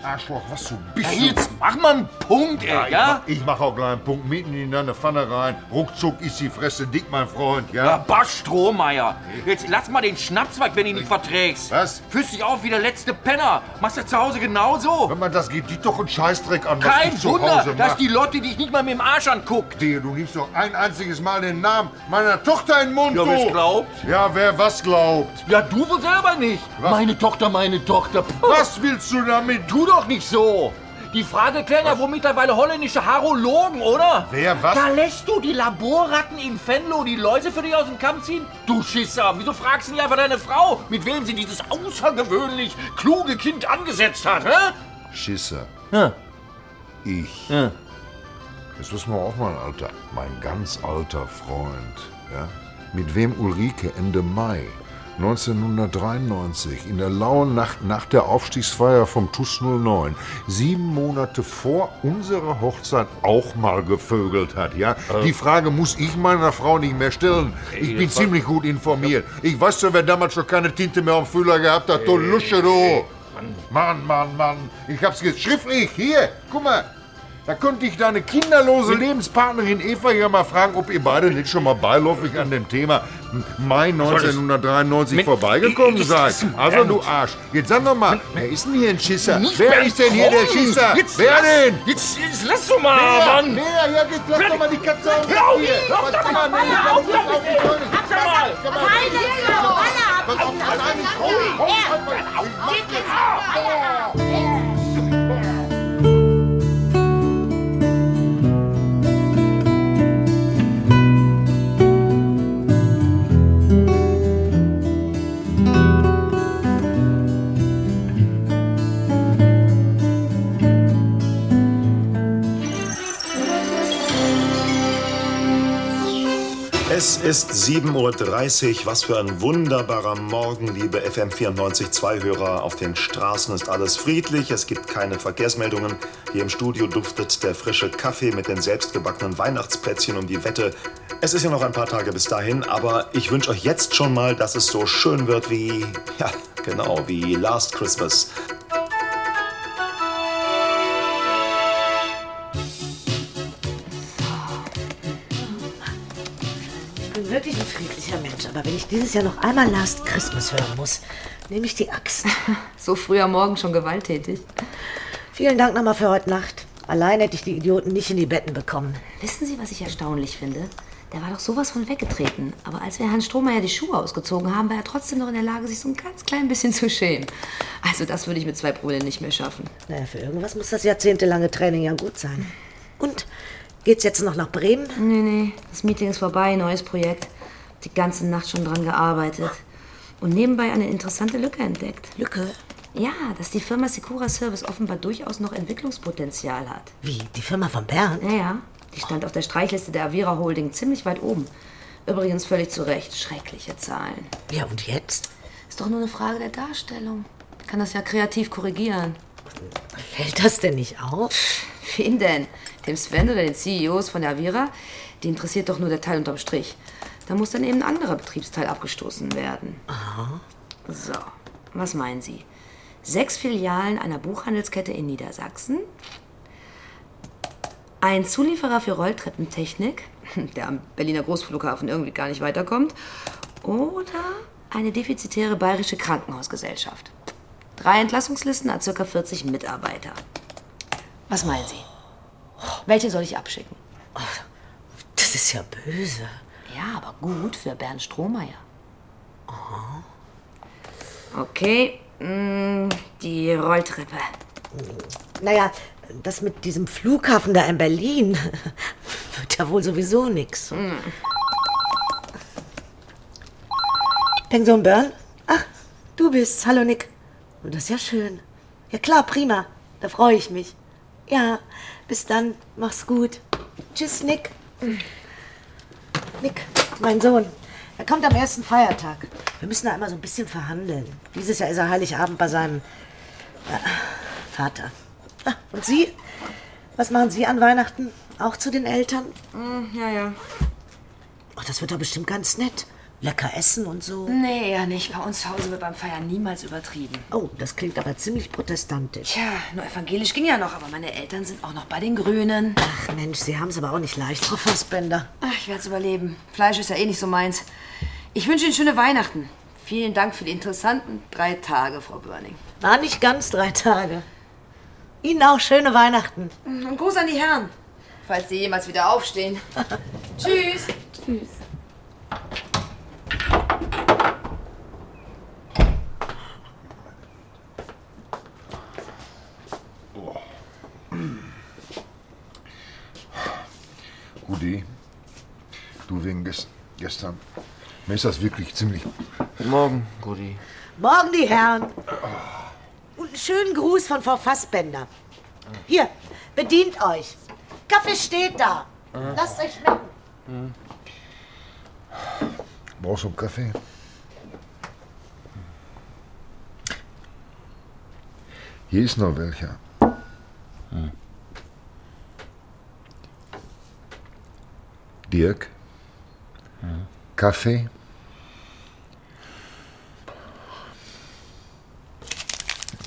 Arschloch, was du bist. Ja, jetzt mach mal einen Punkt, ey, ich ja? Mach, ich mach auch gleich einen Punkt mitten in deine Pfanne rein. Ruckzuck ist die Fresse dick, mein Freund, ja? Ja, Basch Strohmeier. Jetzt lass mal den Schnaps weg, wenn du ihn nicht verträgst. Was? Fühlst dich auf wie der letzte Penner. Machst du zu Hause genauso? Wenn man das geht, dich doch einen Scheißdreck an, was Kein ich Wunder, dass mach. die Lotte dich nicht mal mit dem Arsch anguckt. Wehe, du nimmst doch ein einziges Mal den Namen meiner Tochter in den Mund, Ja, du. wer's glaubt? Ja, wer was glaubt. Ja, du wohl selber nicht. Was? Meine Tochter, meine Tochter. Was willst du damit? Tu doch nicht so. Die Frage klären ja wohl mittlerweile holländische Harologen, oder? Wer, was? Da lässt du die Laborratten in Venlo die Läuse für dich aus dem Kamm ziehen? Du Schisser, wieso fragst du nicht einfach deine Frau, mit wem sie dieses außergewöhnlich kluge Kind angesetzt hat, hä? Schisser. Ja. Ich. Ja. Jetzt wissen wir auch mal, Alter. Mein ganz alter Freund. Ja? Mit wem Ulrike Ende Mai 1993 in der lauen Nacht nach der Aufstiegsfeier vom TUS 09 sieben Monate vor unserer Hochzeit auch mal gevögelt hat, ja? Die Frage muss ich meiner Frau nicht mehr stellen. Ich bin ziemlich gut informiert. Ich weiß ja, wer damals schon keine Tinte mehr am Fühler gehabt hat. Du Lusche, du! Mann, Mann, Mann. Ich hab's jetzt schriftlich. Hier, guck mal. Da könnte ich deine kinderlose Lebenspartnerin Eva ja mal fragen, ob ihr beide nicht schon mal beiläufig an dem Thema Mai 1993 Mit- vorbeigekommen seid. Also du? Arsch. Jetzt sag doch mal, wer ist denn hier ein Schisser? Wer ist denn hier der. Schisser? Wer lass- denn? Jetzt, jetzt lass doch mal? Mann! Wer? Ja, jetzt lass doch mal die Katze aus Hör auf, hier. doch, doch, denn? hör auf, Komm doch, auf die Beine. Sag mal. Komm mal. Pass auf, an einen Es ist 7.30 Uhr. Was für ein wunderbarer Morgen, liebe FM94-2-Hörer. Auf den Straßen ist alles friedlich. Es gibt keine Verkehrsmeldungen. Hier im Studio duftet der frische Kaffee mit den selbstgebackenen Weihnachtsplätzchen um die Wette. Es ist ja noch ein paar Tage bis dahin, aber ich wünsche euch jetzt schon mal, dass es so schön wird wie, ja, genau, wie Last Christmas. Wirklich ein friedlicher Mensch, aber wenn ich dieses Jahr noch einmal Last Christmas hören muss, nehme ich die Axt. So früh am Morgen schon gewalttätig. Vielen Dank nochmal für heute Nacht. Allein hätte ich die Idioten nicht in die Betten bekommen. Wissen Sie, was ich erstaunlich finde? Der war doch sowas von weggetreten. Aber als wir Herrn Strohmeier die Schuhe ausgezogen haben, war er trotzdem noch in der Lage, sich so ein ganz klein bisschen zu schämen. Also das würde ich mit zwei Promille nicht mehr schaffen. Naja, für irgendwas muss das jahrzehntelange Training ja gut sein. Und, geht's jetzt noch nach Bremen? Nee, nee, das Meeting ist vorbei, neues Projekt. Die ganze Nacht schon dran gearbeitet. Und nebenbei eine interessante Lücke entdeckt. Lücke? Ja, dass die Firma Secura Service offenbar durchaus noch Entwicklungspotenzial hat. Wie, die Firma von Bernd? Ja, ja. Die stand auf der Streichliste der Avira Holding ziemlich weit oben. Übrigens völlig zu Recht. Schreckliche Zahlen. Ja, und jetzt? Ist doch nur eine Frage der Darstellung. Kann das ja kreativ korrigieren. Fällt das denn nicht auf? Wen denn? Dem Sven oder den CEOs von der Avira? Die interessiert doch nur der Teil unterm Strich. Da muss dann eben ein anderer Betriebsteil abgestoßen werden. Aha. So, was meinen Sie? Sechs Filialen einer Buchhandelskette in Niedersachsen, ein Zulieferer für Rolltreppentechnik, der am Berliner Großflughafen irgendwie gar nicht weiterkommt, oder eine defizitäre bayerische Krankenhausgesellschaft. Drei Entlassungslisten an ca. 40 Mitarbeiter. Was meinen Sie? Welche soll ich abschicken? Das ist ja böse. Ja, aber gut für Bernd Strohmeier. Okay, mm, die Rolltreppe. Naja, das mit diesem Flughafen da in Berlin wird ja wohl sowieso nix. Pension Bern? Ach, du bist. Hallo, Nick. Oh, das ist ja schön. Ja klar, prima. Da freue ich mich. Ja, bis dann. Mach's gut. Tschüss, Nick. Nick, mein Sohn. Er kommt am ersten Feiertag. Wir müssen da einmal so ein bisschen verhandeln. Dieses Jahr ist er Heiligabend bei seinem äh, Vater. Ah, und Sie? Was machen Sie an Weihnachten? Auch zu den Eltern? ja, ja. Ach, das wird doch bestimmt ganz nett. Lecker essen und so? Nee, eher nicht. Bei uns zu Hause wird beim Feiern niemals übertrieben. Oh, das klingt aber ziemlich protestantisch. Tja, nur evangelisch ging ja noch, aber meine Eltern sind auch noch bei den Grünen. Ach Mensch, Sie haben es aber auch nicht leicht, Frau Fassbender. Ach, ich werde es überleben. Fleisch ist ja eh nicht so meins. Ich wünsche Ihnen schöne Weihnachten. Vielen Dank für die interessanten drei Tage, Frau Börning. War nicht ganz drei Tage. Ihnen auch schöne Weihnachten. Und Gruß an die Herren, falls sie jemals wieder aufstehen. Tschüss. Tschüss. Gudi, du wegen ges gestern. Mir ist das wirklich ziemlich. Guten Morgen, Gudi. Morgen, die Herren. Und einen schönen Gruß von Frau Fassbender. Hier, bedient euch. Kaffee steht da. Lasst euch schmecken. Brauchst du einen Kaffee? Hier ist noch welcher. Dirk? Kaffee?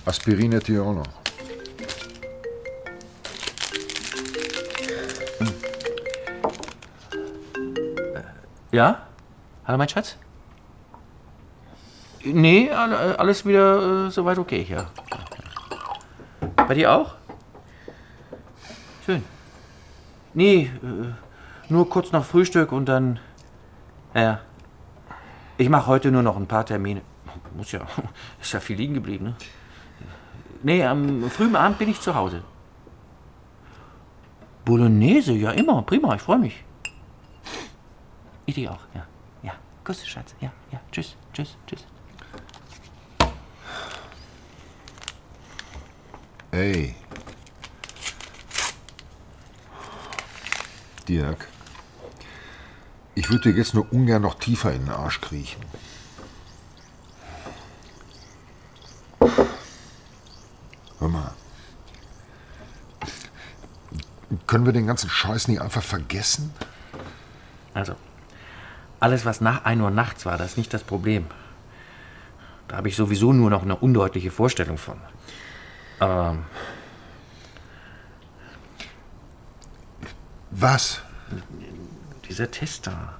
Aspirin hätte ich auch noch. Ja? Hallo, mein Schatz? Nee, all- alles wieder äh, soweit okay hier. Bei dir auch? Schön. Nee, äh, nur kurz nach Frühstück und dann. Ja. Ich mache heute nur noch ein paar Termine. Muss ja. Ist ja viel liegen geblieben, ne? Nee, am frühen Abend bin ich zu Hause. Bolognese, ja immer. Prima, ich freue mich. Ich dich auch, ja. Ja. Kuss, Schatz. Ja, ja. Tschüss, tschüss, tschüss. Ey. Dirk. Ich würde dir jetzt nur ungern noch tiefer in den Arsch kriechen. Hör mal. Können wir den ganzen Scheiß nicht einfach vergessen? Also, alles, was nach 1 Uhr nachts war, das ist nicht das Problem. Da habe ich sowieso nur noch eine undeutliche Vorstellung von. Aber Was? Dieser Test da,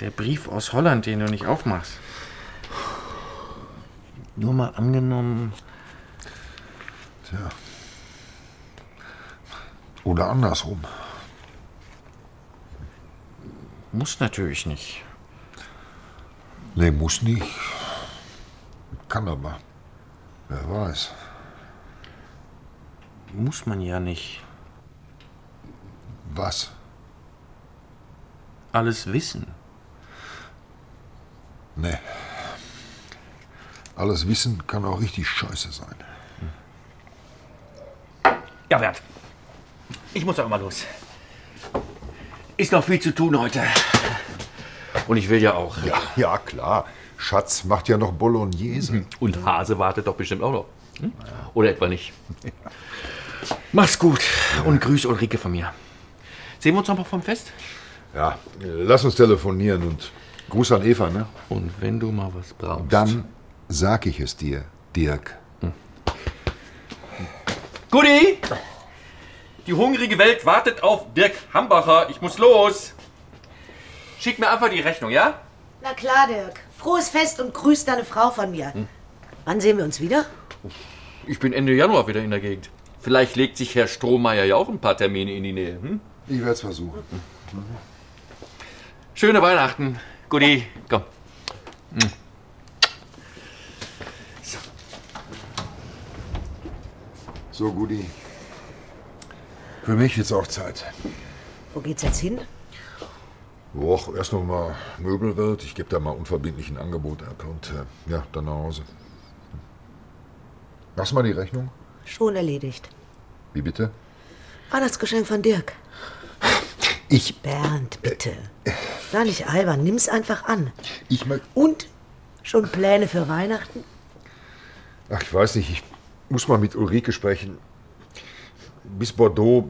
der Brief aus Holland, den du nicht aufmachst. Nur mal angenommen, Tja. Oder andersrum. muss natürlich nicht. Nee, muss nicht. Kann aber. Wer weiß. Muss man ja nicht. Was? Alles wissen. Nee. Alles Wissen kann auch richtig scheiße sein. Ja, Bert. Ich muss auch mal los. Ist noch viel zu tun heute. Und ich will ja auch. Ja, ja, klar. Schatz macht ja noch Bolognese. Und Hase wartet doch bestimmt auch noch. Hm? Oder etwa nicht. Mach's gut und grüß Ulrike von mir. Sehen wir uns noch mal vom Fest? Ja, lass uns telefonieren und Gruß an Eva, ne? Und wenn du mal was brauchst. Dann sag ich es dir, Dirk. Gutti! Die hungrige Welt wartet auf Dirk Hambacher. Ich muss los. Schick mir einfach die Rechnung, ja? Na klar, Dirk. Frohes Fest und grüß deine Frau von mir. Wann sehen wir uns wieder? Ich bin Ende Januar wieder in der Gegend. Vielleicht legt sich Herr Strohmeier ja auch ein paar Termine in die Nähe. Hm? Ich werde es versuchen. Schöne Weihnachten. Gutti, komm. Hm. So, Gudi. Für mich jetzt auch Zeit. Wo geht's jetzt hin? Och, erst noch mal Möbelwirt. Ich gebe da mal unverbindlich ein Angebot ab und äh, ja, dann nach Hause. Machst du mal die Rechnung? Schon erledigt. Wie bitte? Weihnachtsgeschenk von Dirk. Ich. Bernd, bitte. Sei nicht albern, nimm's einfach an. Ich mal. Und? Schon Pläne für Weihnachten? Ach, ich weiß nicht. Ich muss mal mit Ulrike sprechen. Bis Bordeaux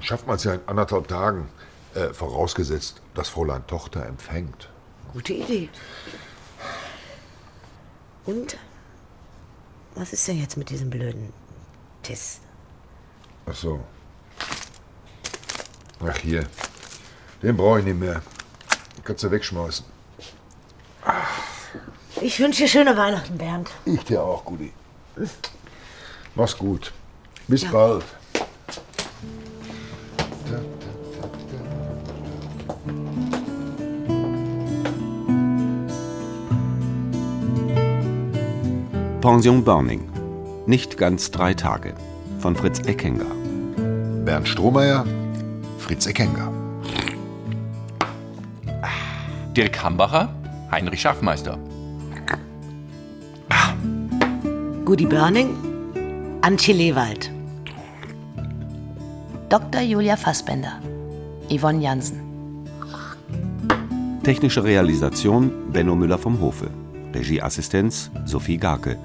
schafft man es ja in anderthalb Tagen. Äh, vorausgesetzt, dass Fräulein Tochter empfängt. Gute Idee. Und? Was ist denn jetzt mit diesem blöden Test? Ach so. Ach hier. Den brauche ich nicht mehr. Den kannst du wegschmeißen. Ich wünsche dir schöne Weihnachten, Bernd. Ich dir auch, Gudi. Mach's gut. Bis Ja. bald. Pension Burning. Nicht ganz drei Tage. Von Fritz Eckenger. Bernd Strohmeier, Fritz Eckenger. Dirk Hambacher, Heinrich Schaffmeister. Gudi Burning, Antje Lewald. Dr. Julia Fassbender. Yvonne Jansen. Technische Realisation Benno Müller vom Hofe. Regieassistenz Sophie Garke.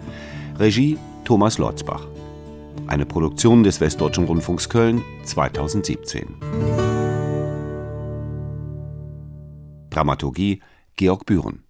Regie Thomas Lotzbach. Eine Produktion des Westdeutschen Rundfunks Köln 2017. Dramaturgie Georg Bühren.